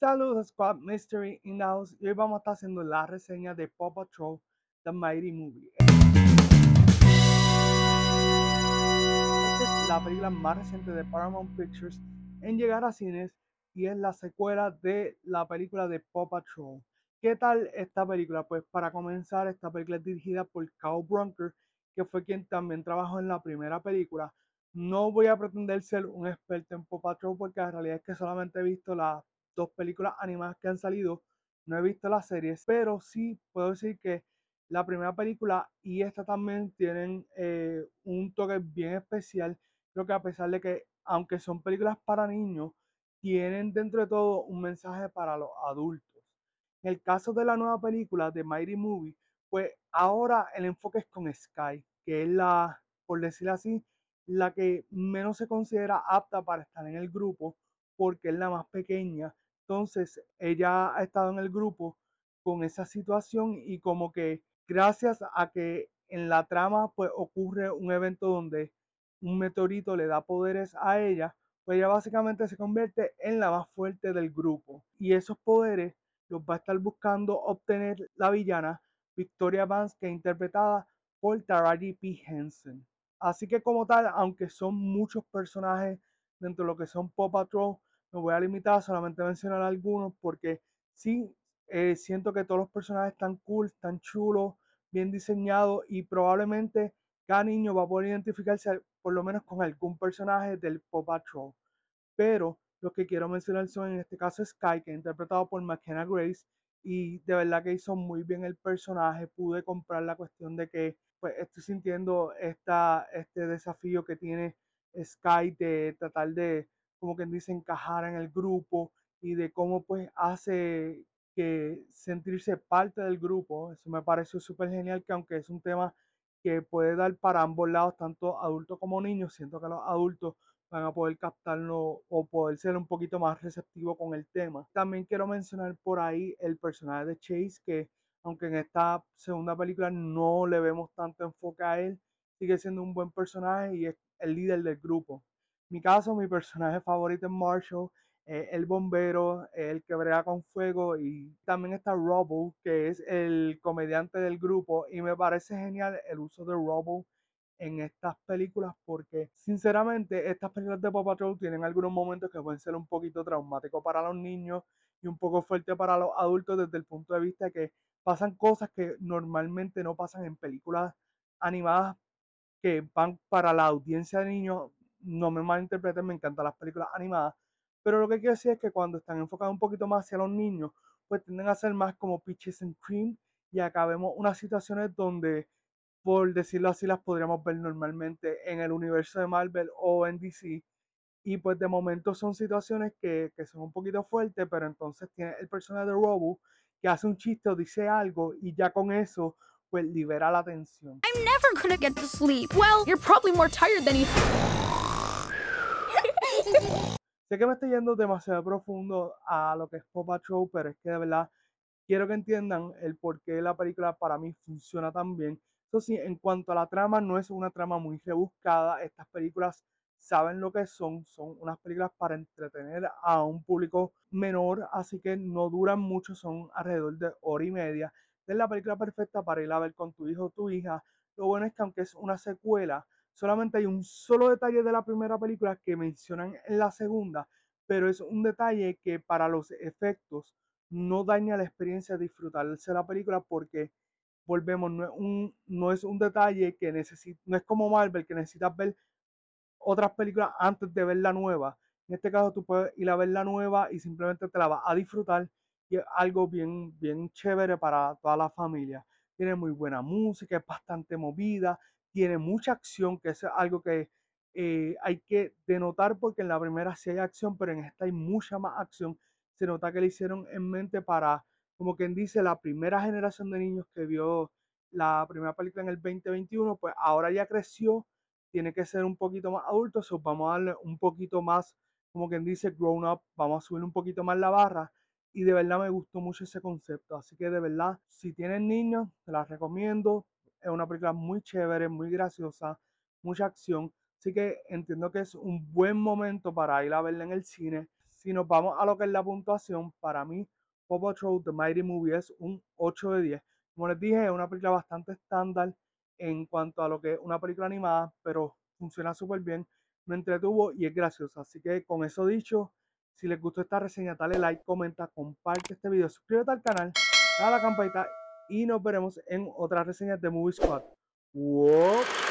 Saludos Squad Mystery in house y hoy vamos a estar haciendo la reseña de Paw Patrol The Mighty Movie. Esta es la película más reciente de Paramount Pictures en llegar a cines y es la secuela de la película de Paw Patrol. ¿Qué tal esta película? Pues para comenzar, esta película es dirigida por Carl Brunker, que fue quien también trabajó en la primera película. No voy a pretender ser un experto en Paw Patrol porque la realidad es que solamente he visto las dos películas animadas que han salido. No he visto las series, pero sí puedo decir que la primera película y esta también tienen eh, un toque bien especial. Creo que a pesar de que, aunque son películas para niños, tienen dentro de todo un mensaje para los adultos. En el caso de la nueva película de Mighty Movie, pues ahora el enfoque es con Sky, que es la, por decirlo así, la que menos se considera apta para estar en el grupo porque es la más pequeña entonces, ella ha estado en el grupo con esa situación y como que gracias a que en la trama pues ocurre un evento donde un meteorito le da poderes a ella, pues ella básicamente se convierte en la más fuerte del grupo. Y esos poderes los va a estar buscando obtener la villana Victoria Vance, que es interpretada por Taraji P. Henson. Así que como tal, aunque son muchos personajes dentro de lo que son Paw Patrol, me voy a limitar a solamente mencionar algunos porque sí, eh, siento que todos los personajes están cool, están chulos, bien diseñados y probablemente cada niño va a poder identificarse por lo menos con algún personaje del Pop Patrol. Pero lo que quiero mencionar son en este caso Sky, que es interpretado por McKenna Grace y de verdad que hizo muy bien el personaje. Pude comprar la cuestión de que pues estoy sintiendo esta, este desafío que tiene Sky de tratar de como quien dice, encajar en el grupo y de cómo pues hace que sentirse parte del grupo. Eso me pareció súper genial que aunque es un tema que puede dar para ambos lados, tanto adultos como niños, siento que los adultos van a poder captarlo o poder ser un poquito más receptivo con el tema. También quiero mencionar por ahí el personaje de Chase, que aunque en esta segunda película no le vemos tanto enfoque a él, sigue siendo un buen personaje y es el líder del grupo mi caso, mi personaje favorito es Marshall, el bombero, el que brega con fuego y también está Robo, que es el comediante del grupo y me parece genial el uso de Robo en estas películas porque sinceramente estas películas de Paw Patrol tienen algunos momentos que pueden ser un poquito traumáticos para los niños y un poco fuerte para los adultos desde el punto de vista de que pasan cosas que normalmente no pasan en películas animadas que van para la audiencia de niños no me malinterpreten, me encantan las películas animadas, pero lo que quiero decir es que cuando están enfocadas un poquito más hacia los niños, pues tienden a ser más como Peaches and Cream y acá vemos unas situaciones donde, por decirlo así, las podríamos ver normalmente en el universo de Marvel o en DC. Y pues de momento son situaciones que, que son un poquito fuertes, pero entonces tiene el personaje de Robo que hace un chiste o dice algo y ya con eso pues libera la tensión. I'm never gonna get to sleep. Well, you're probably more tired than you Sé que me estoy yendo demasiado profundo a lo que es Pop Patrol, pero es que de verdad quiero que entiendan el por qué la película para mí funciona tan bien. Eso sí, en cuanto a la trama, no es una trama muy rebuscada. Estas películas saben lo que son, son unas películas para entretener a un público menor, así que no duran mucho, son alrededor de hora y media. Es la película perfecta para ir a ver con tu hijo o tu hija. Lo bueno es que aunque es una secuela, solamente hay un solo detalle de la primera película que mencionan en la segunda, pero es un detalle que para los efectos no daña la experiencia de disfrutarse la película porque volvemos, no es un, no es un detalle que necesita, no es como Marvel que necesitas ver otras películas antes de ver la nueva. En este caso tú puedes ir a ver la nueva y simplemente te la vas a disfrutar y es algo bien, bien chévere para toda la familia. Tiene muy buena música, es bastante movida, tiene mucha acción, que es algo que eh, hay que denotar porque en la primera sí hay acción, pero en esta hay mucha más acción. Se nota que le hicieron en mente para, como quien dice, la primera generación de niños que vio la primera película en el 2021, pues ahora ya creció, tiene que ser un poquito más adulto, so vamos a darle un poquito más, como quien dice, grown up, vamos a subir un poquito más la barra y de verdad me gustó mucho ese concepto, así que de verdad, si tienen niños, te las recomiendo, es una película muy chévere, muy graciosa, mucha acción. Así que entiendo que es un buen momento para ir a verla en el cine. si nos vamos a lo que es la puntuación, para mí Paw Patrol The Mighty Movie es un 8 de 10. Como les dije, es una película bastante estándar en cuanto a lo que es una película animada, pero funciona súper bien, me entretuvo y es graciosa. Así que con eso dicho, si les gustó esta reseña, dale like, comenta, comparte este video, suscríbete al canal, dale a la campanita y nos veremos en otras reseñas de Movie Squad. ¡Wow!